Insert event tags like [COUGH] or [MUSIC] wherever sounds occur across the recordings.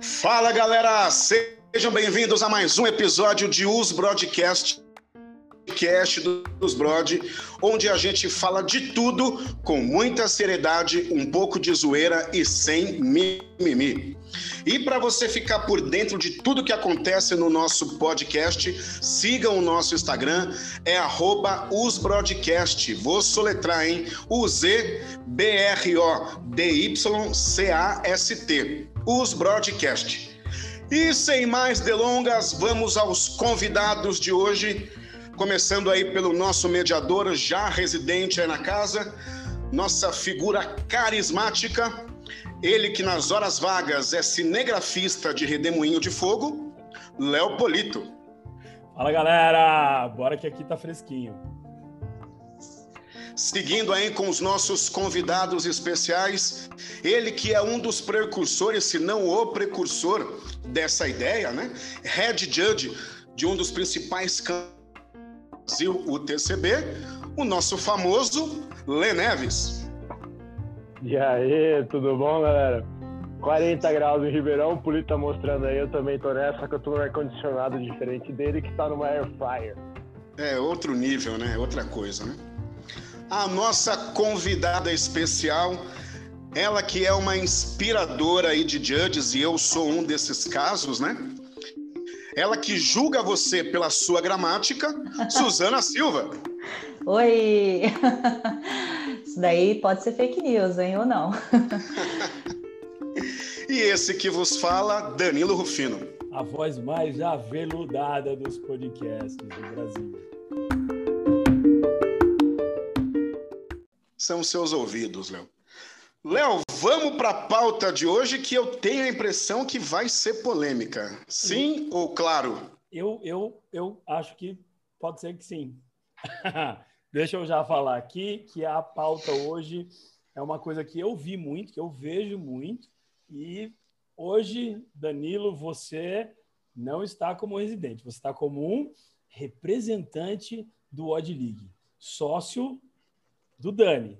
Fala galera, sejam bem-vindos a mais um episódio de Us Broadcast podcast dos Brod, onde a gente fala de tudo com muita seriedade, um pouco de zoeira e sem mimimi. E para você ficar por dentro de tudo que acontece no nosso podcast, siga o nosso Instagram, é usbroadcast. Vou soletrar, hein? U-Z-B-R-O-D-Y-C-A-S-T. Os Broadcast. E sem mais delongas, vamos aos convidados de hoje. Começando aí pelo nosso mediador, já residente aí na casa, nossa figura carismática, ele que nas horas vagas é cinegrafista de Redemoinho de Fogo, Léo Polito. Fala galera, bora que aqui tá fresquinho. Seguindo aí com os nossos convidados especiais, ele que é um dos precursores, se não o precursor dessa ideia, né? Head Judge de um dos principais campos Brasil, o TCB, o nosso famoso Lê Neves. E aí, tudo bom, galera? 40 graus em Ribeirão, o Polito tá mostrando aí, eu também tô nessa, que eu tô no ar-condicionado diferente dele, que tá numa air fryer. É, outro nível, né? Outra coisa, né? A nossa convidada especial, ela que é uma inspiradora aí de judges, e eu sou um desses casos, né? Ela que julga você pela sua gramática, [LAUGHS] Suzana Silva. Oi! [LAUGHS] Isso daí pode ser fake news, hein, ou não? [LAUGHS] e esse que vos fala, Danilo Rufino. A voz mais aveludada dos podcasts do Brasil. São seus ouvidos, Léo. Léo, vamos para a pauta de hoje que eu tenho a impressão que vai ser polêmica. Sim ou claro? Eu, eu, eu acho que pode ser que sim. [LAUGHS] Deixa eu já falar aqui que a pauta hoje é uma coisa que eu vi muito, que eu vejo muito. E hoje, Danilo, você não está como residente, você está como um representante do Odd League, sócio do Dani.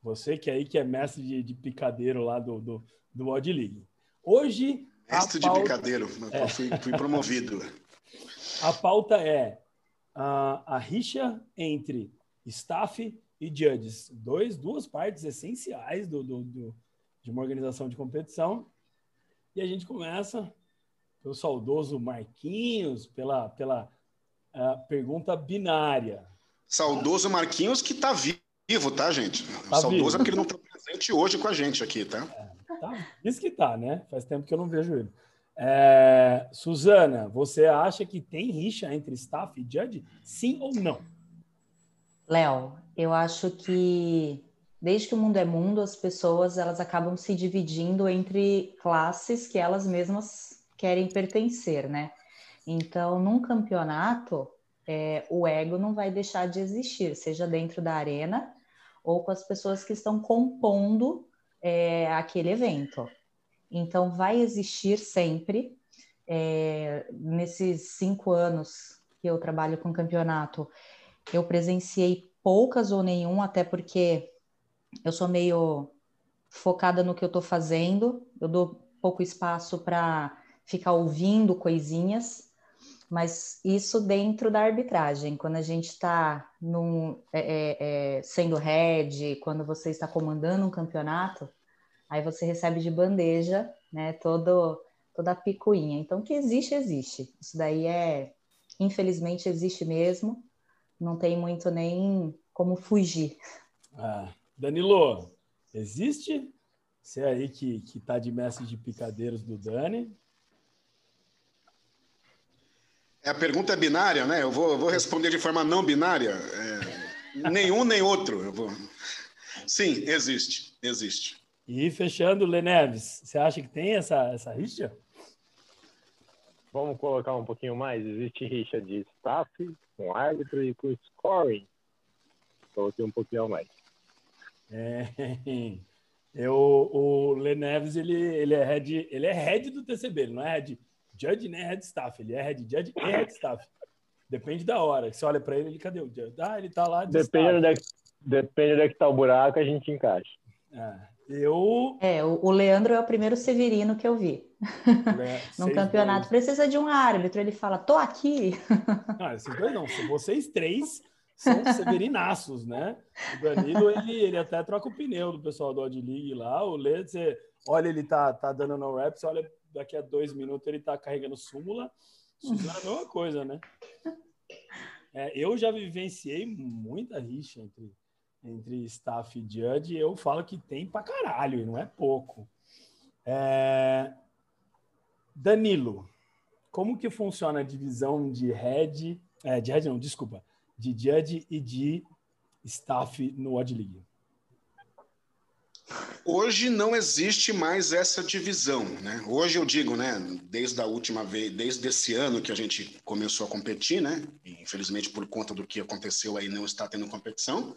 Você que aí que é mestre de, de picadeiro lá do, do, do Odd League. Hoje. Mestre pauta... de picadeiro, é. fui, fui promovido. [LAUGHS] a pauta é a, a rixa entre staff e judges. Dois, duas partes essenciais do, do, do, de uma organização de competição. E a gente começa pelo saudoso Marquinhos, pela, pela uh, pergunta binária. Saudoso Marquinhos que está vivo vivo, tá, gente? Tá Saudoso vivo. é porque ele não está presente hoje com a gente aqui, tá? É, tá? Diz que tá, né? Faz tempo que eu não vejo ele. É, Suzana, você acha que tem rixa entre staff e judge? Sim ou não? Léo, eu acho que desde que o mundo é mundo, as pessoas elas acabam se dividindo entre classes que elas mesmas querem pertencer, né? Então, num campeonato, é, o ego não vai deixar de existir, seja dentro da arena ou com as pessoas que estão compondo é, aquele evento. Então, vai existir sempre, é, nesses cinco anos que eu trabalho com campeonato, eu presenciei poucas ou nenhum, até porque eu sou meio focada no que eu estou fazendo, eu dou pouco espaço para ficar ouvindo coisinhas, mas isso dentro da arbitragem, quando a gente está é, é, é, sendo head, quando você está comandando um campeonato, aí você recebe de bandeja né, todo, toda a picuinha. Então, que existe, existe. Isso daí é, infelizmente, existe mesmo, não tem muito nem como fugir. Ah, Danilo, existe? Você aí que está de mestre de picadeiros do Dani, é, a pergunta é binária, né? Eu vou, eu vou responder de forma não binária. É, nenhum nem outro. Eu vou... Sim, existe, existe. E fechando, Leneves, você acha que tem essa, essa rixa? Vamos colocar um pouquinho mais. Existe rixa de staff, com árbitro e com scoring. Coloquei um pouquinho mais. É, [LAUGHS] eu, o Leneves, ele, ele, é head, ele é head do TCB, ele não é head judge nem head staff. Ele é head judge e head staff. Depende da hora. Você olha para ele, ele cadê o judge? Ah, ele tá lá de Dependendo da, Depende de que tá o buraco, a gente encaixa. É, eu. É, o, Leandro é o primeiro Severino que eu vi. [LAUGHS] né, [LAUGHS] Num campeonato. Precisa de um árbitro. Ele fala, tô aqui. dois- [LAUGHS] Ah, esses dois não. Vocês três são severinaços, né? O Danilo, ele, ele até troca o pneu do pessoal do Odd League lá. O Lê, você olha, ele tá, tá dando no rap, você olha, daqui a dois minutos ele tá carregando súmula. Suzana é a mesma coisa, né? É, eu já vivenciei muita rixa entre, entre staff e judge, eu falo que tem pra caralho, e não é pouco. É, Danilo, como que funciona a divisão de head, é, de head não, desculpa, de judge e de staff no Odd League? Hoje não existe mais essa divisão, né? Hoje eu digo, né, desde a última vez, desde esse ano que a gente começou a competir, né? Infelizmente por conta do que aconteceu aí não está tendo competição.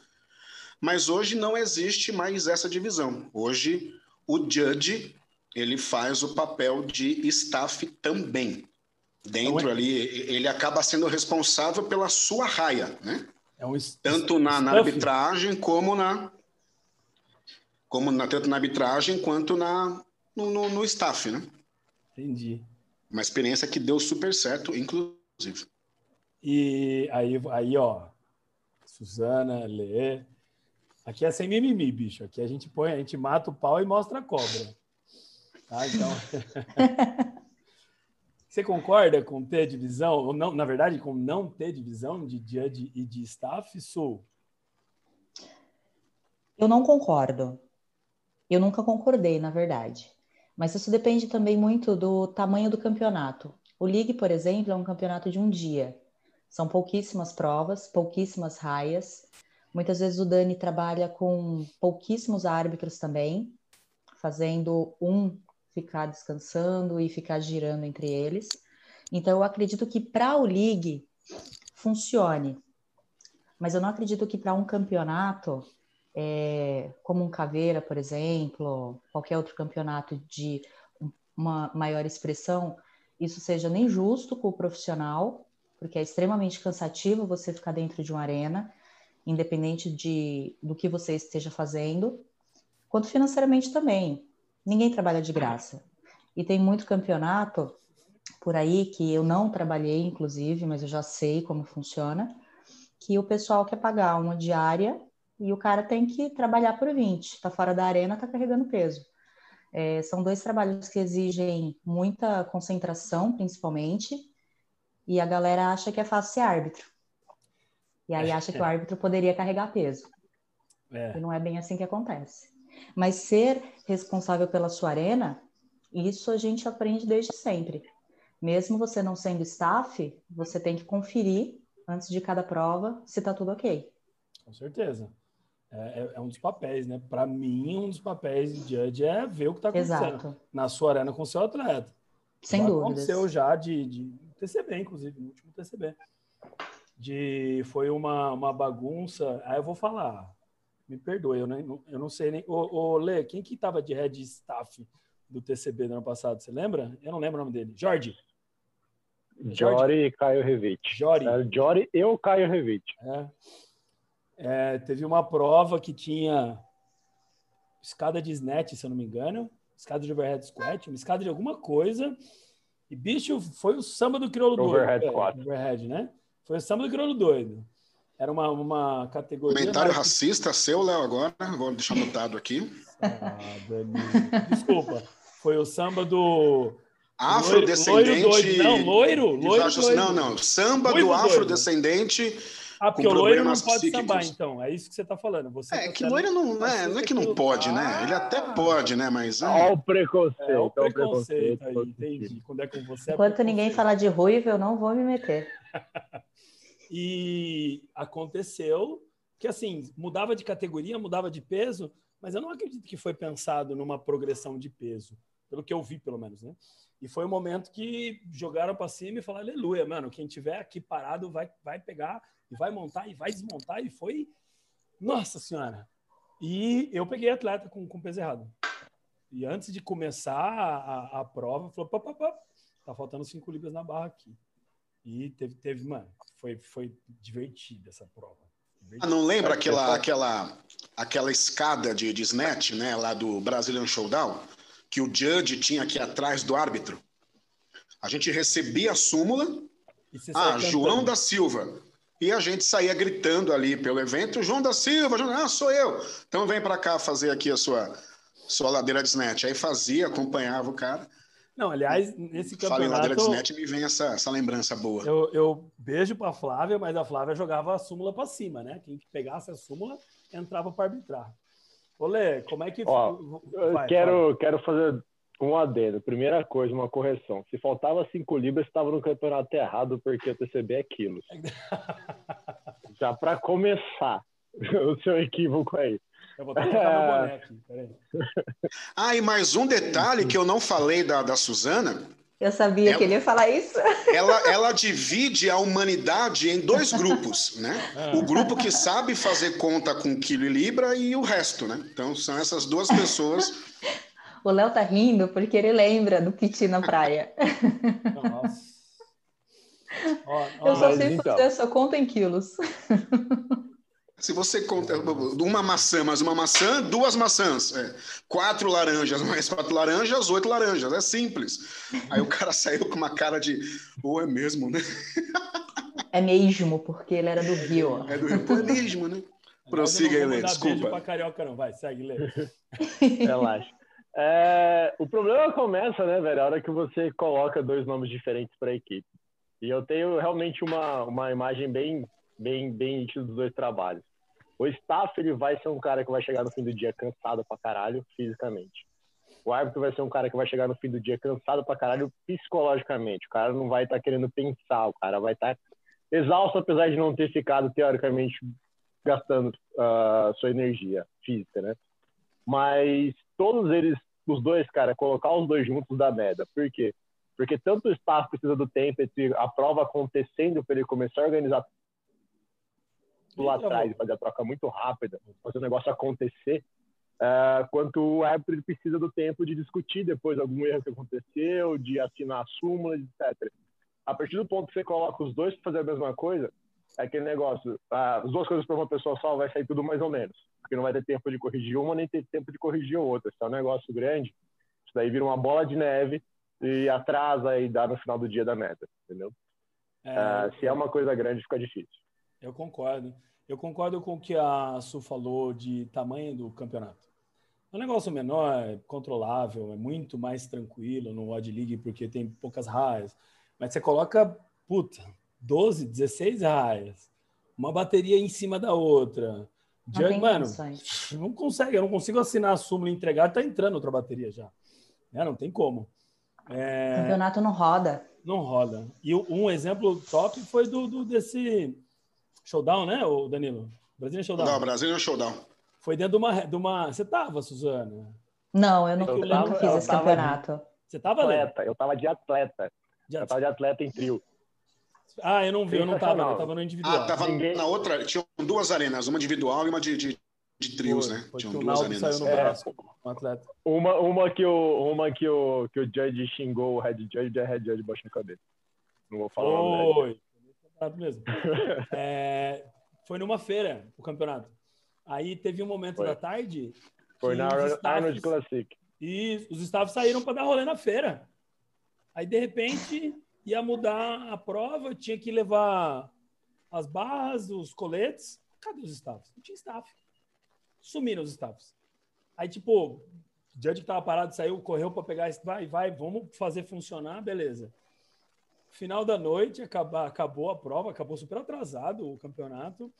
Mas hoje não existe mais essa divisão. Hoje o judge ele faz o papel de staff também. Dentro é- ali, ele acaba sendo responsável pela sua raia, né? É um tanto na, na arbitragem como na como na tanto na arbitragem quanto na no, no, no staff, né? Entendi. Uma experiência que deu super certo, inclusive. E aí, aí ó, Suzana, Lê. Aqui é sem mimimi, bicho. Aqui a gente põe, a gente mata o pau e mostra a cobra. Tá? Então. [LAUGHS] Você concorda com ter divisão, ou não, na verdade, com não ter divisão de judge e de staff? Sou. Eu não concordo. Eu nunca concordei, na verdade. Mas isso depende também muito do tamanho do campeonato. O League, por exemplo, é um campeonato de um dia. São pouquíssimas provas, pouquíssimas raias. Muitas vezes o Dani trabalha com pouquíssimos árbitros também, fazendo um ficar descansando e ficar girando entre eles. Então, eu acredito que para o League funcione. Mas eu não acredito que para um campeonato é, como um Caveira, por exemplo, qualquer outro campeonato de uma maior expressão, isso seja nem justo com o profissional, porque é extremamente cansativo você ficar dentro de uma arena, independente de, do que você esteja fazendo, quanto financeiramente também. Ninguém trabalha de graça. E tem muito campeonato por aí que eu não trabalhei, inclusive, mas eu já sei como funciona, que o pessoal quer pagar uma diária e o cara tem que trabalhar por 20. Tá fora da arena, tá carregando peso. É, são dois trabalhos que exigem muita concentração, principalmente, e a galera acha que é fácil ser árbitro. E aí acha que o árbitro poderia carregar peso. É. E não é bem assim que acontece. Mas ser responsável pela sua arena, isso a gente aprende desde sempre. Mesmo você não sendo staff, você tem que conferir antes de cada prova se tá tudo ok. Com certeza. É, é- é um dos papéis, né? Para mim, um dos papéis de judge é ver o que está acontecendo Exato. na sua arena com o seu atleta. Sem já dúvidas. Aconteceu já de, de TCB, inclusive, no último TCB. De, foi uma, uma bagunça. Aí eu vou falar. Me perdoe, eu, nem, eu não sei nem. Ô, ô, Lê, quem que tava de head staff do TCB do ano passado? Você lembra? Eu não lembro o nome dele. Jorge. Jory e Caio Revite. Jory. É, Jory e o Caio Revite. É. É, teve uma prova que tinha escada de snatch, se eu não me engano, escada de overhead squat, uma escada de alguma coisa. E, bicho, foi o samba do crioulo doido. Overhead. Overhead, né? Foi o samba do crioulo doido. Era uma, uma categoria... Comentário racista seu, Léo, agora. Vou deixar anotado aqui. Ah. Desculpa. Foi o samba do... Afrodescendente. Loiro doido. Não, loiro. Loiro doido. Não, não. Samba Loiro do afrodescendente. Ah, porque com o loiro não pode psíquicos. sambar, então. É isso que você tá falando. Você É tá que loiro não é, não é que não pode, né? Ah. Ele até pode, né? Mas. Olha é. o preconceito. É o olha preconceito aí, entendi. Quando é com você é Enquanto ninguém preconceito. falar de ruivo, eu não vou me meter. [LAUGHS] E aconteceu que, assim, mudava de categoria, mudava de peso, mas eu não acredito que foi pensado numa progressão de peso, pelo que eu vi, pelo menos, né? E foi o momento que jogaram para cima e falaram, aleluia, mano, quem tiver aqui parado vai, vai pegar e vai montar e vai desmontar, e foi, nossa senhora. E eu peguei atleta com, com peso errado. E antes de começar a, a, a prova, falou, pá, pá, pá, tá faltando 5 libras na barra aqui. E teve, teve mano, foi, foi divertida essa prova. Ah, não lembra aquela, aquela, aquela escada de, de snatch, né, lá do Brazilian Showdown, que o judge tinha aqui atrás do árbitro? A gente recebia a súmula, ah, João da Silva, e a gente saía gritando ali pelo evento, João da Silva, João, ah, sou eu. Então vem para cá fazer aqui a sua, sua ladeira de snatch. Aí fazia, acompanhava o cara. Não, aliás, nesse campeonato... Fala em ladeira de snatch, me vem essa, essa lembrança boa. Eu, eu beijo para a Flávia, mas a Flávia jogava a súmula para cima, né? Quem pegasse a súmula entrava para arbitrar. Olê, como é que... Ó, Vai, quero, quero fazer um adendo. Primeira coisa, uma correção. Se faltava 5 libras, estava no campeonato errado, porque o TCB é quilos. [LAUGHS] Já para começar, [LAUGHS] o seu equívoco aí. Eu vou meu boné aqui, peraí. [LAUGHS] Ah, e mais um detalhe que eu não falei da, da Suzana. Eu sabia ela, que ele ia falar isso. [LAUGHS] Ela, ela divide a humanidade em dois grupos, né? Ah. O grupo que sabe fazer conta com quilo e libra e o resto, né? Então são essas duas pessoas. o Léo tá rindo porque ele lembra do Piti na praia. Nossa. Eu só sei então. fazer essa conta em quilos. [LAUGHS] Se você conta uma maçã, mais uma maçã, duas maçãs. É, quatro laranjas, mais quatro laranjas, oito laranjas. É simples. Aí o cara [LAUGHS] saiu com uma cara de, ou oh, é mesmo, né? É mesmo, porque ele era do Rio. É do Rio, pô, é mesmo, né? Prossiga aí, Lê, desculpa. Beijo pra carioca não, vai, segue, Lê. [LAUGHS] Relaxa. É, o problema começa, né, velho, a hora que você coloca dois nomes diferentes para a equipe. E eu tenho realmente uma, uma imagem bem, bem, bem nítida dos dois trabalhos. O staff ele vai ser um cara que vai chegar no fim do dia cansado pra caralho fisicamente. O árbitro vai ser um cara que vai chegar no fim do dia cansado pra caralho psicologicamente. O cara não vai estar tá querendo pensar, o cara vai estar tá exausto apesar de não ter ficado teoricamente gastando uh, sua energia física, né? Mas todos eles, os dois, cara, colocar os dois juntos dá merda. Por quê? Porque tanto o staff precisa do tempo entre a prova acontecendo para ele começar a organizar lá atrás, fazer a troca muito rápida, fazer o negócio acontecer, uh, quanto o árbitro precisa do tempo de discutir depois algum erro que aconteceu, de assinar a súmula, etc. A partir do ponto que você coloca os dois para fazer a mesma coisa, é aquele negócio, uh, as duas coisas para uma pessoa só vai sair tudo mais ou menos, porque não vai ter tempo de corrigir uma, nem ter tempo de corrigir outra. Se é um negócio grande, isso daí vira uma bola de neve e atrasa e dá no final do dia da meta, entendeu? É, uh, se é uma coisa grande, fica difícil. Eu concordo. Eu concordo com o que a Su falou de tamanho do campeonato. É um negócio menor, é controlável, é muito mais tranquilo no Odd League porque tem poucas raias. Mas você coloca, puta, 12, 16 raias, uma bateria em cima da outra. Não mano, [LAUGHS] não consegue, eu não consigo assinar a súmula e entregar, tá entrando outra bateria já. É, não tem como. É... O campeonato não roda. Não roda. E um exemplo top foi do, do desse Showdown, né, o Danilo? Brasília Showdown. Não, Brasília Showdown. Foi dentro de uma. De uma... Você tava, Suzana? Não, eu, não, eu, tava, nunca fiz esse campeonato. De... Você tava atleta, Eu tava de atleta. De eu tava de atleta em trio. Ah, eu não vi, eu não tava, eu tava no individual. Ah, tava Ninguém... na outra, tinham duas arenas, uma individual e uma de, de, de trios, foi, né? Foi tinham duas arenas. Saiu no é, braço, um atleta. Uma, uma, que o, uma que, o, que o Judge xingou o Head Judge é Head Judge baixo na cabeça. Não vou falar Foi. mesmo. [LAUGHS] é, foi numa feira o campeonato. Aí teve um momento foi. da tarde. Foi na Arnold Classic. E os staffs saíram para dar rolê na feira. Aí, de repente, ia mudar a prova, tinha que levar as barras, os coletes. Cadê os staffs? Não tinha staff. Sumiram os staffs. Aí, tipo, o judge que tava parado saiu, correu para pegar. Vai, vai, vamos fazer funcionar, beleza. Final da noite, acabou, acabou a prova, acabou super atrasado o campeonato.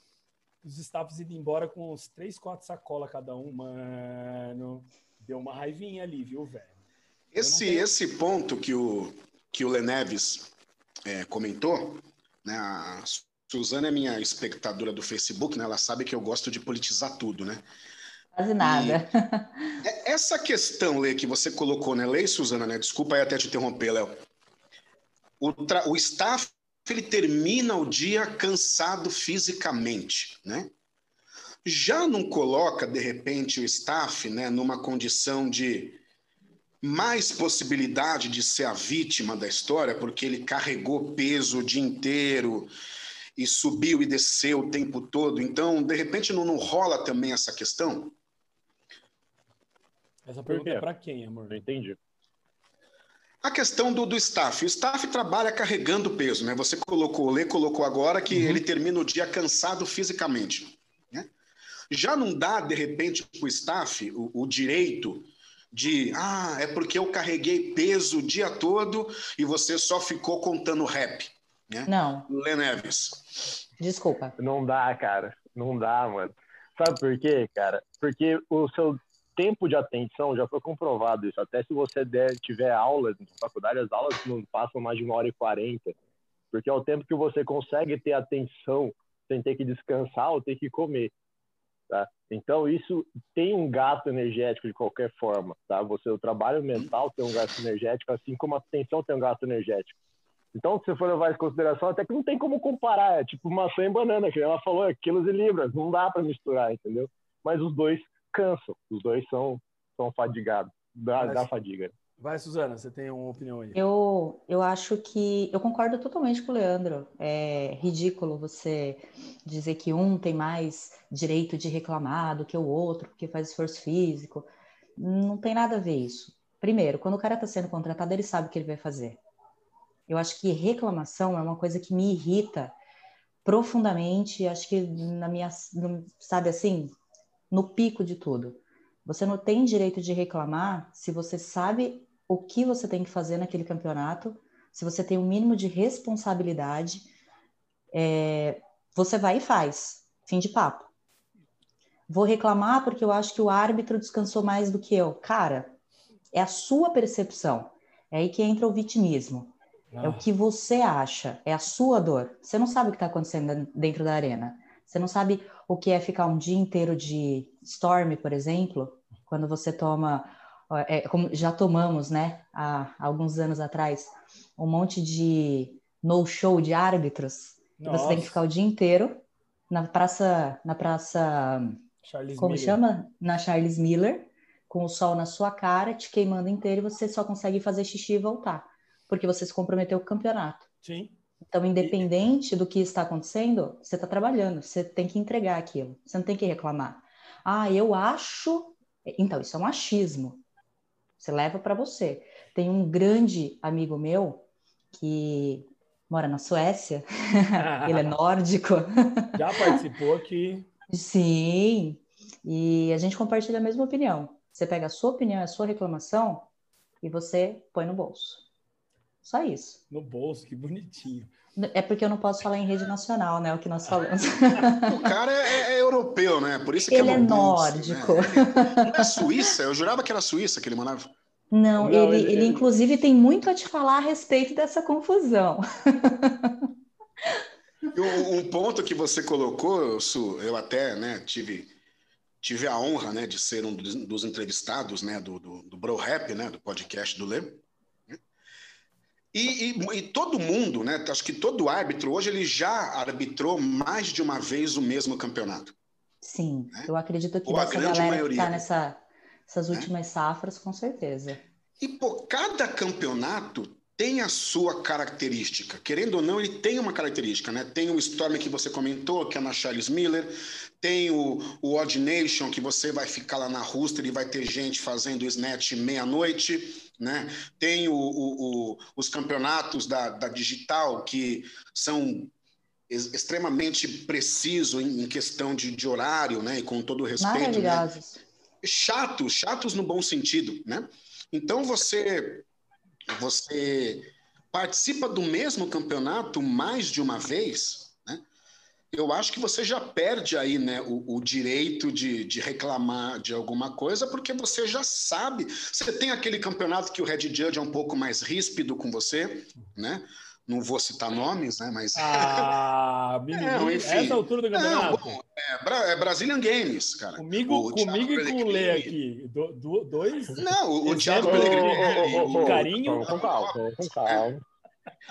Os staffs indo embora com uns três, quatro sacolas cada um. Mano, deu uma raivinha ali, viu, velho? Esse, tenho... esse ponto que o, que o Leneves é, comentou, né? A Suzana é minha espectadora do Facebook, né? Ela sabe que eu gosto de politizar tudo, né? Quase nada. E é, essa questão, Lê, que você colocou, né? Lei, Suzana, né? Desculpa aí até te interromper, Léo o, o staff ele termina o dia cansado fisicamente, né? Já não coloca de repente o staff, né, numa condição de mais possibilidade de ser a vítima da história, porque ele carregou peso o dia inteiro. e subiu e desceu o tempo todo. Então, de repente, não, não rola também essa questão? Essa pergunta é para quem, amor? Não entendi. A questão do, do staff. O staff trabalha carregando peso, né? Você colocou, o Lê colocou agora que uhum. ele termina o dia cansado fisicamente. Né? Já não dá, de repente, para o staff o, direito de ah, é porque eu carreguei peso o dia todo e você só ficou contando rap. Né? Não. Lê Neves. Desculpa. Não dá, cara. Não dá, mano. Sabe por quê, cara? Porque o seu tempo de atenção já foi comprovado isso. Até se você der, tiver aulas na faculdade, as aulas não passam mais de uma hora e quarenta. Porque é o tempo que você consegue ter atenção sem ter que descansar ou ter que comer. Tá? Então, isso tem um gasto energético de qualquer forma. Tá? Você, o trabalho mental tem um gasto energético, assim como a atenção tem um gasto energético. Então, se você for levar em consideração, até que não tem como comparar. É tipo maçã e banana, que ela falou, é quilos e libras. Não dá para misturar, entendeu? Mas os dois cansam. Os dois são, são fadigados, da, da fadiga. Vai, Suzana, você tem uma opinião aí? Eu, eu acho que. Eu concordo totalmente com o Leandro. É ridículo você dizer que um tem mais direito de reclamar do que o outro, porque faz esforço físico. Não tem nada a ver isso. Primeiro, quando o cara está sendo contratado, ele sabe o que ele vai fazer. Eu acho que reclamação é uma coisa que me irrita profundamente. Acho que na minha. Sabe assim? No pico de tudo. Você não tem direito de reclamar se você sabe o que você tem que fazer naquele campeonato, se você tem o um mínimo de responsabilidade, é, você vai e faz. Fim de papo. Vou reclamar porque eu acho que o árbitro descansou mais do que eu. Cara, é a sua percepção. É aí que entra o vitimismo. Ah. É o ah. que você acha, é a sua dor. Você não sabe o que está acontecendo dentro da arena. Você não sabe o que é ficar um dia inteiro de storm, por exemplo, quando você toma é, como já tomamos, né, há, alguns anos atrás, um monte de no-show de árbitros. Você tem que ficar o dia inteiro na praça, na praça, Charles como Miller. chama? Na Charles Miller, com o sol na sua cara, te queimando inteiro, e você só consegue fazer xixi e voltar, porque você se comprometeu com o campeonato. Sim. Então, independente do que está acontecendo, você está trabalhando, você tem que entregar aquilo, você não tem que reclamar. Ah, eu acho. Então, isso é um achismo. Você leva para você. Tem um grande amigo meu que mora na Suécia, [LAUGHS] ele é [LAUGHS] nórdico. Já participou aqui. Sim, e a gente compartilha a mesma opinião. Você pega a sua opinião, a sua reclamação e você põe no bolso. Só isso. No bolso, que bonitinho. É porque eu não posso falar em rede nacional, né? O que nós falamos. o cara é, é, europeu, né? Por isso que ele é, é nórdico. Né? Não é Suíça? Eu jurava que era Suíça que ele mandava. Não, não ele, ele, ele, inclusive tem muito a te falar a respeito dessa confusão. um, um ponto que você colocou, Su, eu até né, tive, tive a honra né, de ser um dos, dos entrevistados né, do, do, do Bro Rap, né, do podcast do Lê. E, e, e, todo mundo, né? Acho que todo árbitro hoje ele já arbitrou mais de uma vez o mesmo campeonato. Sim, né? eu acredito que Ou dessa galera maioria. que está nessa, nessas né? últimas né? safras, com certeza. E pô, cada campeonato tem a sua característica. Querendo ou não, ele tem uma característica, né? Tem o Storm que você comentou, que é na Charles Miller, tem o, o Odd Nation, que você vai ficar lá na Rooster e vai ter gente fazendo snatch meia-noite. Né? Tem o, o, o, os campeonatos da, da digital que são extremamente precisos em, em questão de, de, horário, né? E com todo o respeito. Maravilhosos. Né? Chatos, chatos no bom sentido, né? Então você você participa do mesmo campeonato mais de uma vez, eu acho que você já perde aí né, o, o direito de, de, reclamar de alguma coisa, porque você já sabe. Você tem aquele campeonato que o Red Judge é um pouco mais ríspido com você, né? Não vou citar nomes, né? Mas. Ah, [LAUGHS] é, enfim. Essa altura do campeonato. Não, bom, é, é, Brazilian Games, cara. Comigo, o comigo e com o Lê aqui. Do, do, dois. Não, o, o Thiago Pellegrini. O carinho. Com calma, com calma.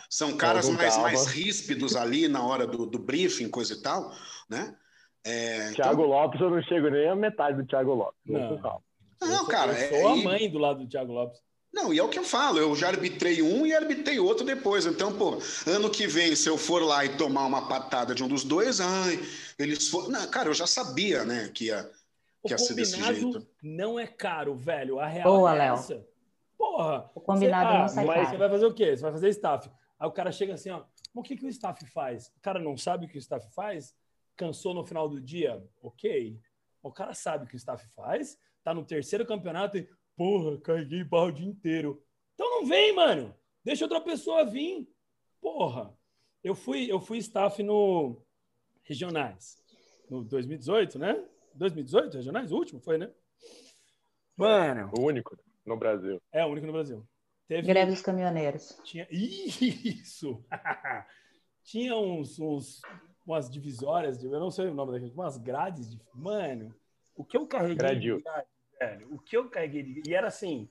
São caras mais, mais ríspidos ali na hora do, do briefing, coisa e tal, né? É, Thiago então... Lopes, eu não chego nem a metade do Thiago Lopes. Não, calma. não cara. Eu sou é, a mãe do lado do Thiago Lopes. Não, e é o que eu falo, eu já arbitrei um e arbitrei outro depois. Então, pô, ano que vem, se eu for lá e tomar uma patada de um dos dois, ai, eles foram. Não, cara, eu já sabia, né, que ia, que ia ser desse jeito. não é caro, velho. A real Boa, é Léo. Porra. O combinado você, ah, não sai mas caro. Você vai fazer o quê? Você vai fazer staff. Aí o cara chega assim, ó, o que, que o staff faz? O cara não sabe o que o staff faz? Cansou no final do dia? Ok. O cara sabe o que o staff faz, tá no terceiro campeonato e, porra, carreguei barro o dia inteiro. Então não vem, mano. Deixa outra pessoa vir. Porra. Eu fui, eu fui staff no regionais. No 2018, né? 2018, regionais? O último foi, né? Mano. O único no Brasil. É, o único no Brasil. Teve... Greve dos caminhoneiros. Tinha... Isso! [LAUGHS] Tinha uns, uns, umas divisórias, eu não sei o nome daquilo, umas grades de. Mano, o que eu carreguei Gradio. de grade, velho? O que eu carreguei de... E era assim: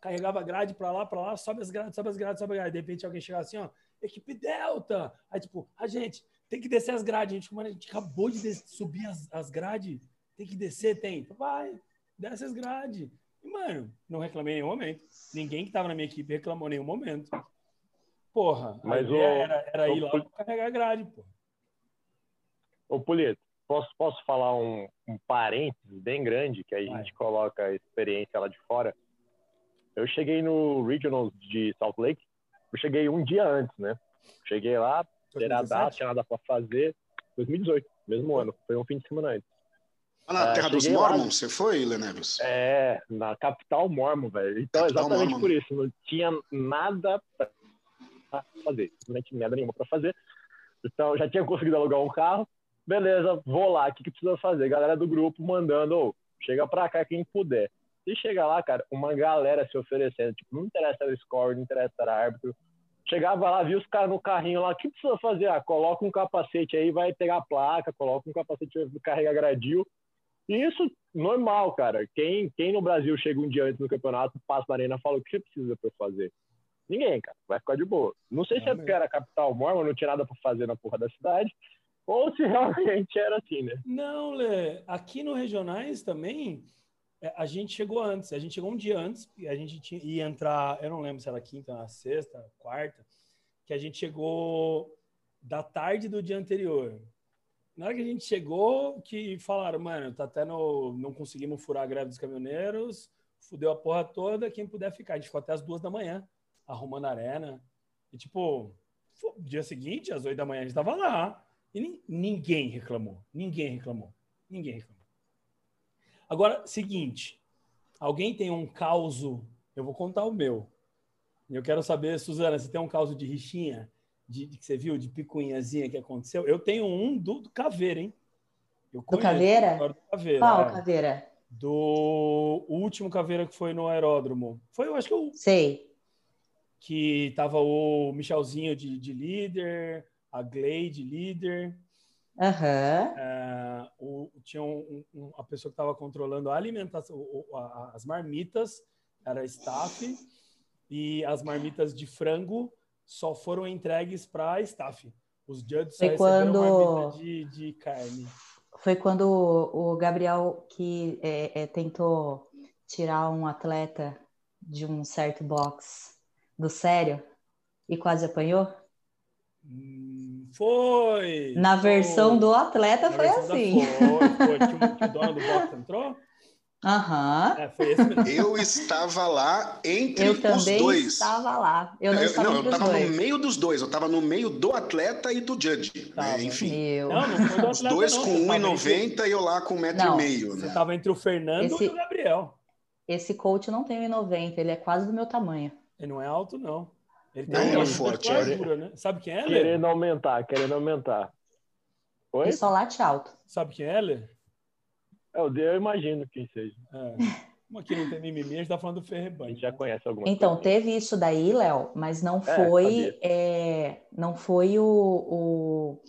carregava grade pra lá, pra lá, sobe as grades, sobe as grades, sobe as grades. De repente alguém chegava assim, ó, equipe Delta. Aí, tipo, a gente tem que descer as grades. A gente, mano, a gente acabou de subir as, as grades. Tem que descer, tem. Vai, desce as grades. E, mano, não reclamei em nenhum momento. Ninguém que tava na minha equipe reclamou em nenhum momento. Porra, Mas o, era, era ir lá pra carregar grade, pô. Ô, Polito, posso, posso falar um, um parênteses bem grande, que aí a gente coloca a experiência lá de fora. Eu cheguei no Regionals de Salt Lake, eu cheguei um dia antes, né? Cheguei lá, era data, tinha nada para fazer. 2018, mesmo ano, foi um fim de semana antes. Na é, terra dos Mormons, você foi, Leneves? É, na capital Mormon, velho. Então, capital exatamente Mormon. por isso, não tinha nada pra fazer, simplesmente merda nenhuma pra fazer. Então, já tinha conseguido alugar um carro, beleza, vou lá, o que, que precisa fazer? Galera do grupo mandando, oh, chega pra cá quem puder. E chega lá, cara, uma galera se oferecendo, tipo, não interessa o score, não interessa o árbitro. Chegava lá, via os caras no carrinho lá, o que precisa fazer? Ah, coloca um capacete aí, vai pegar a placa, coloca um capacete, vai carregar gradil e isso, normal, cara. Quem, quem no Brasil chega um dia antes no campeonato, passa na arena e fala o que você precisa para fazer. Ninguém, cara. Vai ficar de boa. Não sei é se é porque era capital mormon, não tinha nada para fazer na porra da cidade, ou se [LAUGHS] realmente era assim, né? Não, Lê. Aqui no Regionais também, é, a gente chegou antes. A gente chegou um dia antes, e a gente tinha, ia entrar, eu não lembro se era quinta, sexta, quarta, que a gente chegou da tarde do dia anterior. Na hora que a gente chegou, que falaram, mano, tá até no. Não conseguimos furar a greve dos caminhoneiros, fudeu a porra toda, quem puder ficar. A gente ficou até as duas da manhã, arrumando a arena. E, tipo, dia seguinte, às oito da manhã, a gente tava lá. E ninguém reclamou. Ninguém reclamou. Ninguém reclamou. Agora, seguinte. Alguém tem um caos? Eu vou contar o meu. Eu quero saber, Suzana, você tem um caos de rixinha? De, de, que você viu, de picuinhazinha que aconteceu. Eu tenho um do, do Caveira, hein? Eu do Caveira? Do Caveira Qual é. Caveira? Do último Caveira que foi no aeródromo. Foi, eu acho que o. Sei. Que tava o Michelzinho de, de líder, a Glade líder. Aham. Uhum. Tinha um, um, a pessoa que estava controlando a alimentação, o, a, as marmitas, era staff, e as marmitas de frango só foram entregues para staff. Os judges Foi só receberam quando... de, de carne. Foi quando o Gabriel que é, é, tentou tirar um atleta de um certo box do sério e quase apanhou? Hum, foi! Na versão foi. do atleta Na foi assim. Da... Foi, foi. Que, que o dono do box [LAUGHS] entrou? Aham. É. Eu estava lá entre eu os dois. estava lá. Eu não eu, estava, não, eu estava no meio dos dois. Eu estava no meio do atleta e do judge. Tá, né? Enfim. Não, não foi do os dois com 1,90 entre... e eu lá com 1,5m. Você estava né? entre o Fernando esse, e o Gabriel. Esse coach não tem 1,90, ele é quase do meu tamanho. Ele não é alto, não. Ele tem não, é forte. Altura, né? Sabe quem é, Lê? Querendo aumentar, querendo aumentar. Oi? Ele só late alto. Sabe quem é, Lê? Eu, eu imagino quem seja. É. Como aqui não tem mimimi, a gente tá falando do Ferreban. A gente já conhece alguma Então, coisa. teve isso daí, Léo, mas não foi, é, não foi o, o,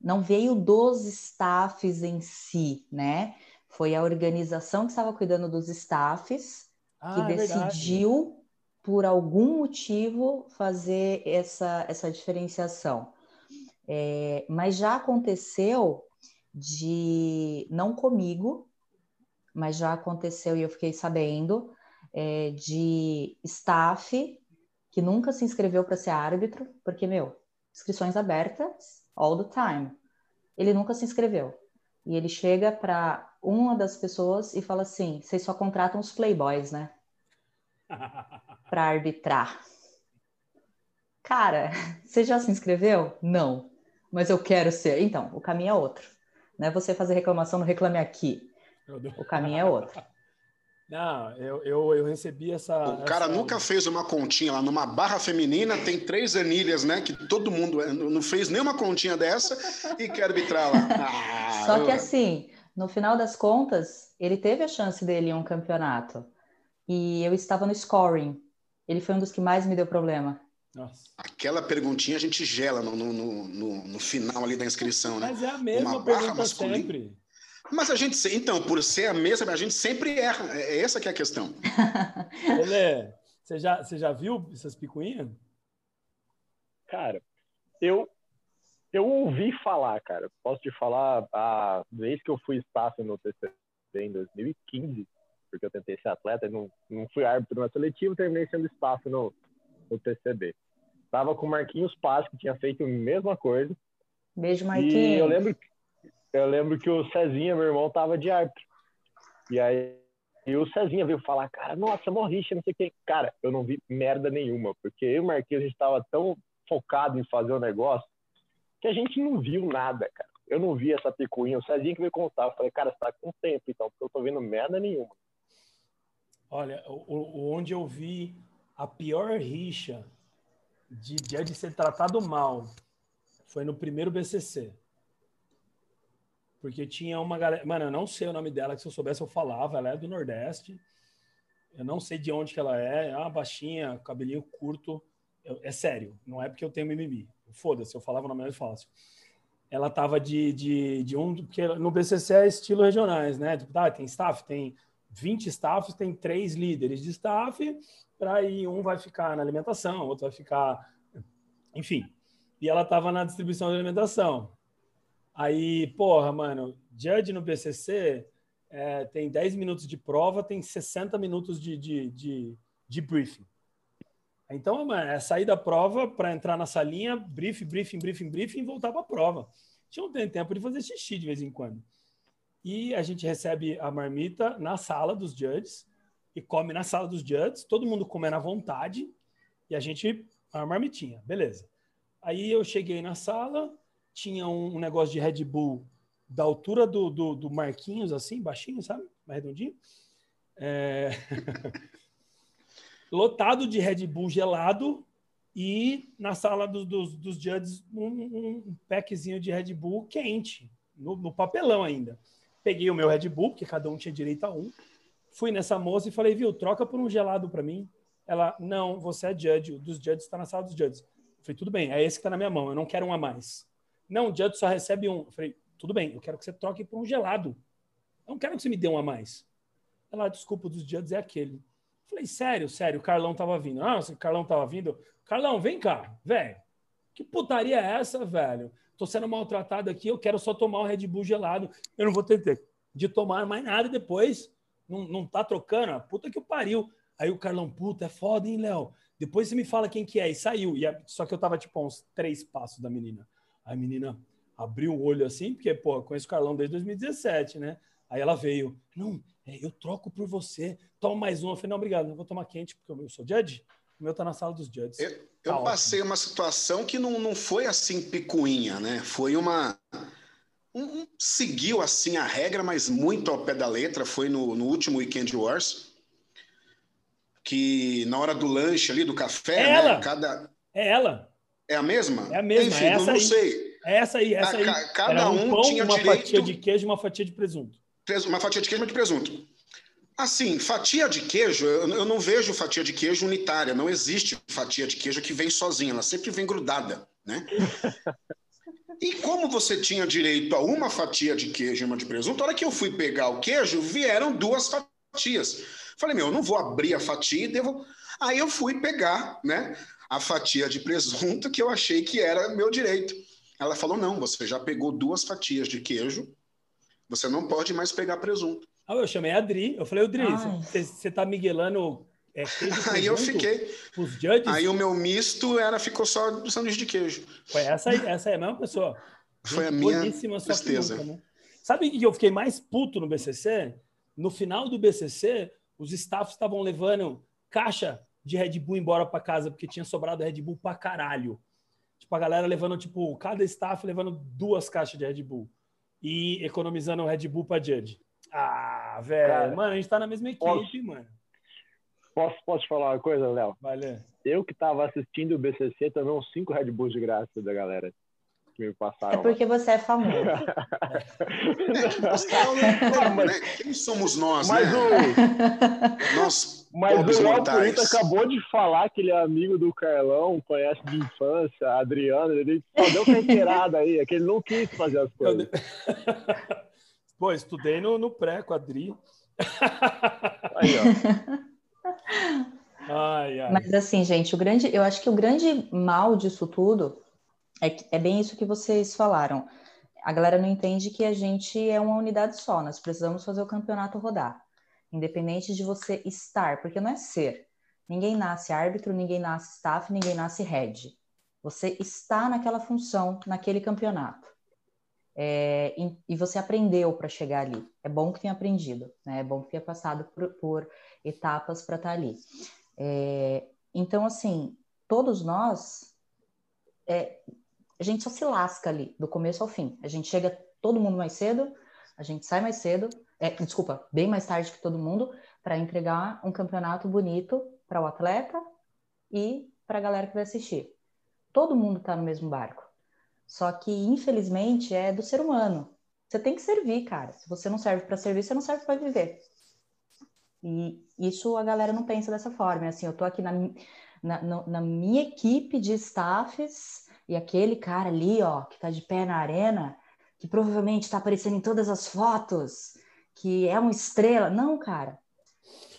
não veio dos staffs em si, né? Foi a organização que estava cuidando dos staffs ah, que é decidiu, verdade. por algum motivo, fazer essa, essa diferenciação. É, mas já aconteceu de, não comigo, mas já aconteceu e eu fiquei sabendo é, de staff que nunca se inscreveu para ser árbitro, porque, meu, inscrições abertas all the time. Ele nunca se inscreveu. E ele chega para uma das pessoas e fala assim: vocês só contratam os playboys, né? [LAUGHS] para arbitrar. Cara, você já se inscreveu? Não. Mas eu quero ser. Então, o caminho é outro. Não é você fazer reclamação no Reclame Aqui. O caminho é outro. Não, eu, eu, eu recebi essa. O cara essa... nunca fez uma continha lá numa barra feminina, tem três anilhas, né? Que todo mundo eh, não fez nenhuma continha dessa e quer arbitrar lá. Ah, [LAUGHS] Só que assim, no final das contas, ele teve a chance dele em um campeonato. E eu estava no scoring. Ele foi um dos que mais me deu problema. Nossa. Aquela perguntinha a gente gela no, no, no, no final ali da inscrição, né? Mas é a mesma uma pergunta sempre. Mas a gente, então, por ser a mesma, a gente sempre erra. É, é essa que é a questão. [LAUGHS] Lelê, você já, você já viu essas picuinhas? Cara, eu eu ouvi falar, cara. Posso te falar, a vez que eu fui staff no TCC em 2015, porque eu tentei ser atleta, não, não fui árbitro na seletiva, terminei sendo staff no, no TCB. Tava com o Marquinhos Paz, que tinha feito a mesma coisa. Beijo, Marquinhos. E eu lembro, eu lembro que o Cezinha, meu irmão, tava de árbitro. E aí e o Cezinha veio falar, cara, nossa, morriche, não sei o que. Cara, eu não vi merda nenhuma, porque eu e o Marquinhos, a gente tava tão focado em fazer o negócio que a gente não viu nada, cara. Eu não vi essa picuinha. O Cezinha que veio contar, eu falei, cara, você tá com tempo, então, porque eu tô vendo merda nenhuma. Olha, o, onde eu vi a pior rixa de, de ser tratado mal foi no primeiro BCC. Porque tinha uma galera. Mano, eu não sei o nome dela, que se eu soubesse eu falava. Ela é do Nordeste. Eu não sei de onde que ela é. É uma baixinha, cabelinho curto. Eu, é sério, não é porque eu tenho mimimi. Foda-se, eu falava o nome mais fácil. Ela tava de, de, de um. Porque no BCC é estilo regionais, né? Tipo, tá, tem staff, tem 20 staffs, tem três líderes de staff. Para aí um vai ficar na alimentação, outro vai ficar. Enfim. E ela tava na distribuição de alimentação. Aí, porra, mano, Judge no BCC é, tem 10 minutos de prova, tem 60 minutos de, de, de, de briefing. Então, mano, é sair da prova para entrar na salinha, briefing, briefing, briefing, briefing e voltar para a prova. Tinha um tempo de fazer xixi de vez em quando. E a gente recebe a marmita na sala dos judges e come na sala dos judges, todo mundo comendo à vontade e a gente a marmitinha, beleza. Aí eu cheguei na sala, tinha um, negócio de Red Bull da altura do, do, do, Marquinhos, assim, baixinho, sabe? Mais redondinho. É... [LAUGHS] Lotado de Red Bull gelado e na sala do, dos, dos judges um, um, packzinho de Red Bull quente, no, no, papelão ainda. Peguei o meu Red Bull, porque cada um tinha direito a um. Fui nessa moça e falei, viu, troca por um gelado para mim. Ela, não, você é judge, dos judges está na sala dos judges. Eu falei, tudo bem, é esse que está na minha mão, eu não quero um a mais. Não, o Judge só recebe um. Eu falei, tudo bem, eu quero que você troque por um gelado. Eu não quero que você me dê um a mais. Ela, desculpa, dos Judges é aquele. Eu falei, sério, sério, o Carlão tava vindo. Ah, o Carlão tava vindo. Carlão, vem cá, velho. Que putaria é essa, velho? Tô sendo maltratado aqui, eu quero só tomar um Red Bull gelado. Eu não vou ter de tomar mais nada depois. Não, não tá trocando? Puta que o pariu. Aí o Carlão, puta, é foda, hein, Léo? Depois você me fala quem que é. E saiu. E a... Só que eu tava, tipo, uns três passos da menina. A menina abriu o olho assim, porque, pô, eu conheço o Carlão desde 2017, né? Aí ela veio, não, é, eu troco por você, toma mais um. Eu falei, não, obrigado, não vou tomar quente, porque eu sou judge. O meu tá na sala dos judges. Eu, eu tá passei ótimo. uma situação que não, não foi assim picuinha, né? Foi uma. Um, seguiu assim a regra, mas muito ao pé da letra. Foi no, no último Weekend Wars. Que na hora do lanche ali, do café, é né? Ela. Cada... É ela. É a mesma? É a mesma. Enfim, é essa não aí. sei. É essa aí, essa aí. A, cada um, um pão, tinha uma direito... fatia de queijo e uma fatia de presunto. Uma fatia de queijo e de presunto. Assim, fatia de queijo, eu não vejo fatia de queijo unitária. Não existe fatia de queijo que vem sozinha. Ela sempre vem grudada, né? [LAUGHS] E como você tinha direito a uma fatia de queijo e uma de presunto, na hora que eu fui pegar o queijo, vieram duas fatias. Falei, meu, eu não vou abrir a fatia e devo. Aí eu fui pegar, né? a fatia de presunto que eu achei que era meu direito. Ela falou: não, você já pegou duas fatias de queijo, você não pode mais pegar presunto. Ah, eu chamei a Adri. Eu falei, Adri, você tá miguelando é, [LAUGHS] aí eu fiquei. Os judges? Aí o meu misto era, ficou só do sanduíche de queijo. Foi essa aí, essa é a mesma pessoa. Foi a minha tristeza. Nunca, né? Sabe que eu fiquei mais puto no BCC? No final do BCC, os staffs estavam levando caixa de Red Bull embora para casa porque tinha sobrado Red Bull para caralho. Tipo, a galera levando, tipo, cada staff levando duas caixas de Red Bull e economizando o Red Bull para Judge. Ah, velho. Mano, a gente tá na mesma equipe, posso, mano. Posso, posso falar uma coisa, Léo? Vale. Eu que tava assistindo o BCC também uns cinco Red Bulls de graça da galera que me passaram. É porque você é famoso. né? [LAUGHS] Quem somos nós, Mas né? O... Nós, Mas o Léo Purita acabou de falar que ele é amigo do Carlão, conhece de infância, Adriano, ele só deu carteirada aí, é que ele não quis fazer as coisas. [LAUGHS] Pô, estudei no, no pré com a Adri. Aí, ó. Ai, ai. Mas assim, gente, o grande, eu acho que o grande mal disso tudo é, é bem isso que vocês falaram. A galera não entende que a gente é uma unidade só, nós precisamos fazer o campeonato rodar. Independente de você estar, porque não é ser. Ninguém nasce árbitro, ninguém nasce staff, ninguém nasce head. Você está naquela função, naquele campeonato. É, e, e, você aprendeu para chegar ali. É bom que tenha aprendido, né? é bom que tenha passado por, por etapas para estar tá ali. É, então, assim, todos nós é, a gente só se lasca ali, do começo ao fim. A gente chega todo mundo mais cedo, a gente sai mais cedo, é, desculpa, bem mais tarde que todo mundo, para entregar um campeonato bonito para o atleta e para a galera que vai assistir. Todo mundo está no mesmo barco. Só que, infelizmente, é do ser humano. Você tem que servir, cara. Se você não serve para servir, você não serve para viver. E isso a galera não pensa dessa forma. É assim, eu tô aqui na, na, na minha equipe de staffs e aquele cara ali, ó, que tá de pé na arena, que provavelmente está aparecendo em todas as fotos, que é uma estrela. Não, cara.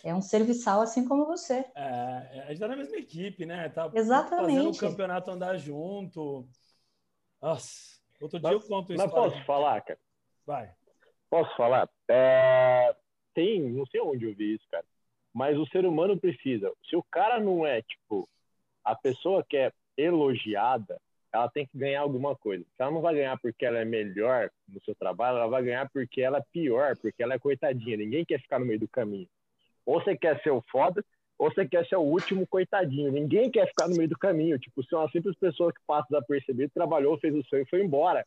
É um serviçal assim como você. É, a gente tá na mesma equipe, né? Tá Exatamente. fazendo o campeonato andar junto. Nossa, outro dia eu conto isso. Mas posso falar, cara? Vai. Posso falar? É... Tem, não sei onde eu vi isso, cara. Mas o ser humano precisa. Se o cara não é, tipo, a pessoa que é elogiada, ela tem que ganhar alguma coisa. Se ela não vai ganhar porque ela é melhor no seu trabalho, ela vai ganhar porque ela é pior, porque ela é coitadinha. Ninguém quer ficar no meio do caminho. Ou você quer ser o foda, ou você quer ser o último coitadinho. Ninguém quer ficar no meio do caminho. Tipo, ser uma simples pessoa que passa desapercebido, trabalhou, fez o sonho e foi embora.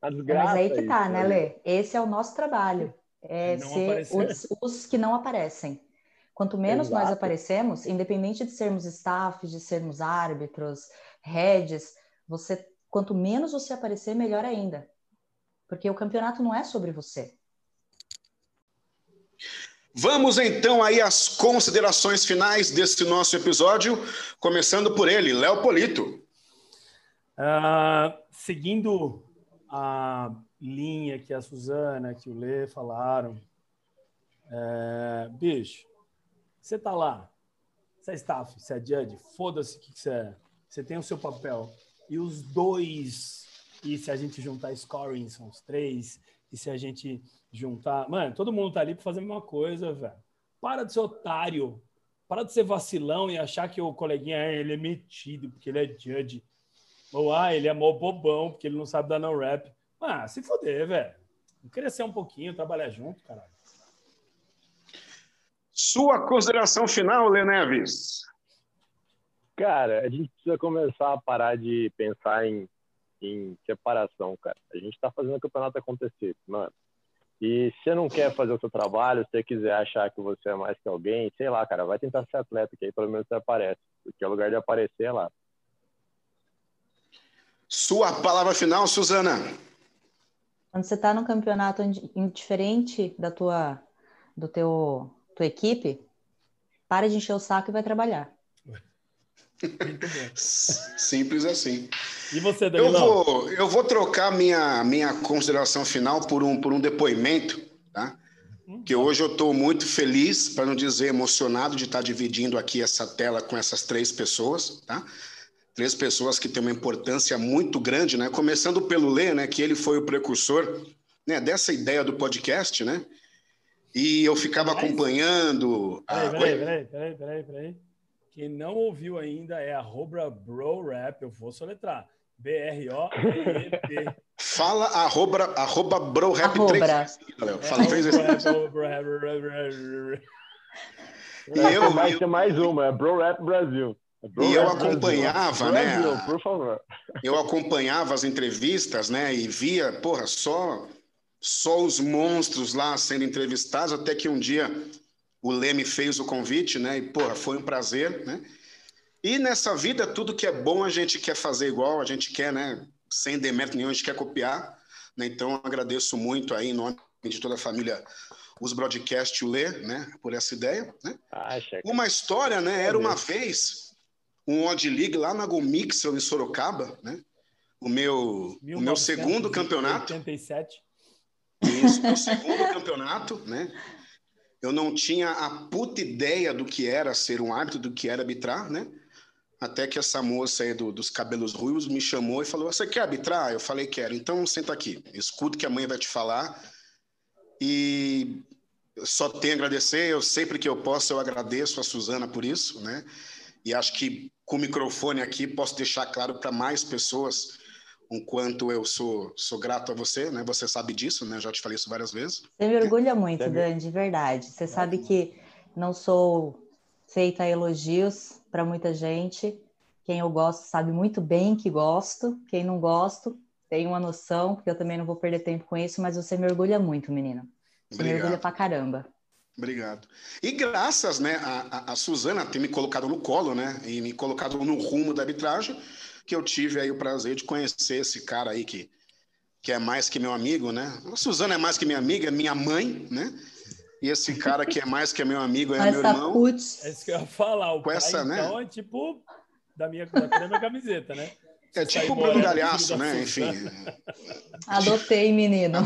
A desgraça. Mas aí que tá, isso, né, Lê? Esse é o nosso trabalho. É ser os, os, que não aparecem. Quanto menos Exato. nós aparecemos, independente de sermos staff, de sermos árbitros, heads, você, quanto menos você aparecer, melhor ainda. Porque o campeonato não é sobre você. Vamos então aí às considerações finais desse nosso episódio, começando por ele, Léo Polito. Uh, seguindo a linha que a Suzana, que o Lê falaram, é, bicho, você tá lá, você é staff, você é judge, foda-se o que você é, você tem o seu papel e os dois, e se a gente juntar scoring, são os três, e se a gente juntar. Mano, todo mundo tá ali para fazer a mesma coisa, velho. Para de ser otário. Para de ser vacilão e achar que o coleguinha é, ele é metido porque ele é judge. Ou, ah, ele é mó bobão porque ele não sabe dar no rap. Ah, se foder, velho. Crescer um pouquinho, trabalhar junto, caralho. Sua consideração final, Lê Neves. Cara, a gente precisa começar a parar de pensar em, em separação, cara. A gente está fazendo o campeonato acontecer, mano. E se você não quer fazer o seu trabalho, se você quiser achar que você é mais que alguém, sei lá, cara, vai tentar ser atleta, que aí pelo menos você aparece. Porque o lugar de aparecer é lá. Sua palavra final, Suzana. Quando você está num campeonato diferente da tua, do teu, tua equipe, para de encher o saco e vai trabalhar. Simples assim. E você, Danilão? Eu vou, eu vou trocar minha, minha consideração final por um, por um depoimento, tá? Hum. Que hoje eu estou muito feliz, para não dizer emocionado, de estar dividindo aqui essa tela com essas três pessoas, tá? Três pessoas que têm uma importância muito grande, né? Começando pelo Lê, né? Que ele foi o precursor né, dessa ideia do podcast, né? E eu ficava acompanhando. a- peraí, peraí, peraí, peraí, peraí. Quem não ouviu ainda é arroba brorap, eu vou soletrar. B-R-O-E-P. Fala arroba, arroba brorap Arroba. três vezes. Léo. Fala três vezes. E eu- vai eu- ter mais uma, é Bro Rap Brasil. É Bro E eu Rap Brasil. acompanhava, né, Brasil, a- por favor. Eu acompanhava as entrevistas, né? E via, porra, só, só os monstros lá sendo entrevistados, até que um dia o Leme fez o convite, né? E, porra, foi um prazer, né? E nessa vida, tudo que é bom a gente quer fazer igual, a gente quer, né? Sem demérito nenhum, a gente quer copiar. Né? Então, agradeço muito aí, em nome de toda a família, os broadcast o Lê, né? Por essa ideia, né? Ah. Uma história, né? Era uma vez um Odd League lá na Go Mixel em Sorocaba, né? O meu, o meu segundo campeonato. 87. Isso, meu segundo campeonato, né? Eu não tinha a puta ideia do que era ser um árbitro, do que era arbitrar, né? Até que essa moça aí do- dos cabelos ruivos me chamou e falou: Você quer arbitrar? Eu falei: Quero. Então senta aqui, escuta o que a mãe vai te falar. E só tenho a agradecer. Eu sempre que eu posso, eu agradeço a Suzana por isso, né? E acho que com o microfone aqui posso deixar claro para mais pessoas o quanto eu sou, sou grato a você, né? Você sabe disso, né? Já te falei isso várias vezes. Você me orgulha muito, Deve- Dan, de verdade. Você sabe que não sou feita a elogios para muita gente. Quem eu gosto sabe muito bem que gosto. Quem não gosto tem uma noção, porque eu também não vou perder tempo com isso, mas você me orgulha muito, menino. Você me orgulha Obrigado. pra caramba. Obrigado. E graças, né, a, a- a Suzana ter me colocado no colo, né, e me colocado no rumo da arbitragem, que eu tive aí o prazer de conhecer esse cara aí que, que é mais que meu amigo, né? A Suzana é mais que minha amiga, é minha mãe, né? E esse cara que é mais que meu amigo é meu essa irmão. putz, É isso que eu ia falar. O Com pai, essa, né? então, é tipo da minha, da minha camiseta, né? É tipo o Bruno Galhaço, né? Enfim. adotei, menino.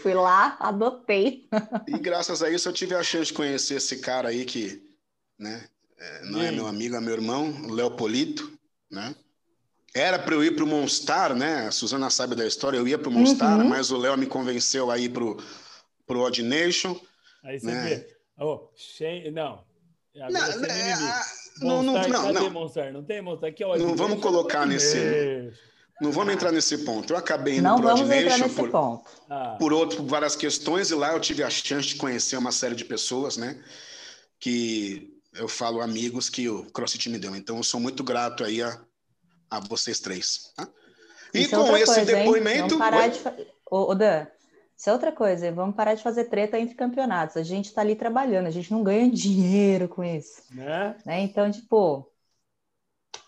Fui lá, adotei. E graças a isso eu tive a chance de conhecer esse cara aí que, né, é, não é meu amigo, é meu irmão, o Leopolito, né? Era para eu ir para o Monstar, né? A Suzana sabe da história, eu ia para o Monstar, Uhum. mas o Léo me convenceu a ir para o Odd Nation. Aí você Né? vê. Oh, não. Agora Não, você é não, não, Monstar, não, cadê não. Monstar? Não tem Monstar? Aqui, ó, Não vamos colocar nesse- Deixa. Não vamos entrar nesse ponto. Eu acabei indo Não para o Nation por, ponto. Ah, por outro, por várias questões, e lá eu tive a chance de conhecer uma série de pessoas, né? Que eu falo amigos que o CrossFit me deu. Então eu sou muito grato aí a, a vocês três. tá? E Isso é com esse coisa, hein? depoimento. Vamos parar de. Ô, ô, Dan, isso é outra coisa. hein? Vamos parar de fazer treta entre campeonatos. A gente tá ali trabalhando, a gente não ganha [LAUGHS] dinheiro com isso. né? Né? Então, tipo,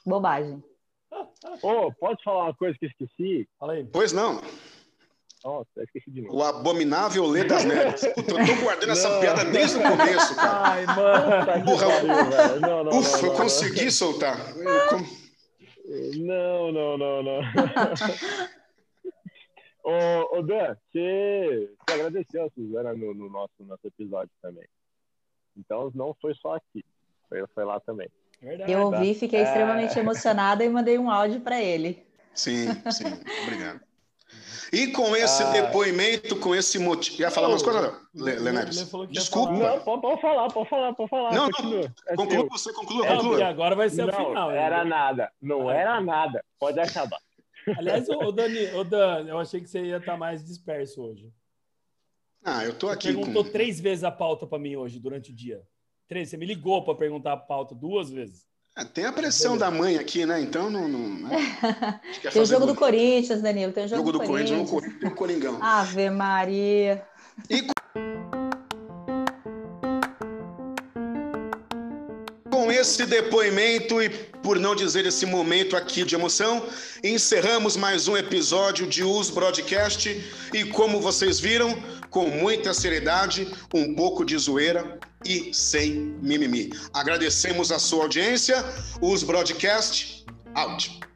bobagem. [LAUGHS] Ô, posso falar uma coisa que eu esqueci? Fala aí. Pois não, Nossa, esqueci de novo. o abominável Lê das Neves. Puta, eu tô guardando essa Não. piada desde o começo, cara. Ai, mano. Porra, pariu, velho. Não, não, Ufa, não, eu não, consegui soltar. Eu [LAUGHS] Não, não, não, não. [LAUGHS] ô, ô, Dan, você, você agradeceu a Suzana no, no nosso, nosso episódio também. Então, não foi só aqui. Foi, foi lá também. Verdade. Eu ouvi, fiquei É. extremamente emocionada e mandei um áudio para ele. Sim, sim, obrigado. E com esse Ah. depoimento, com esse motivo. Ia falar umas coisas, não? Lê, Lê Neves? Lê falou que ia Desculpa. falar. Não, pode, pode falar, pode falar, pode falar. Não, não, continua. É Conclua você, conclua, É, conclua. agora vai ser a Não, final. era né? nada. Não Ah. era nada. Pode acabar. Aliás, ô, ô, Dani, ô, Dan, eu achei que você ia estar mais disperso hoje. Ah, eu tô Você aqui perguntou com. três vezes a pauta para mim hoje, durante o dia. Três. Você me ligou para perguntar a pauta duas vezes. Ah, tem a pressão da mãe aqui, né? Então não. não né? Quer [LAUGHS] Tem o jogo do. Corinthians, Danilo. Tem o jogo, Jogo do do Corinthians, Corinthians. tem o Coringão. [LAUGHS] Ave Maria. [LAUGHS] Com esse depoimento e por não dizer esse momento aqui de emoção, encerramos mais um episódio de Us Broadcast e como vocês viram, com muita seriedade, um pouco de zoeira e sem mimimi. Agradecemos a sua audiência, Us Broadcast, out.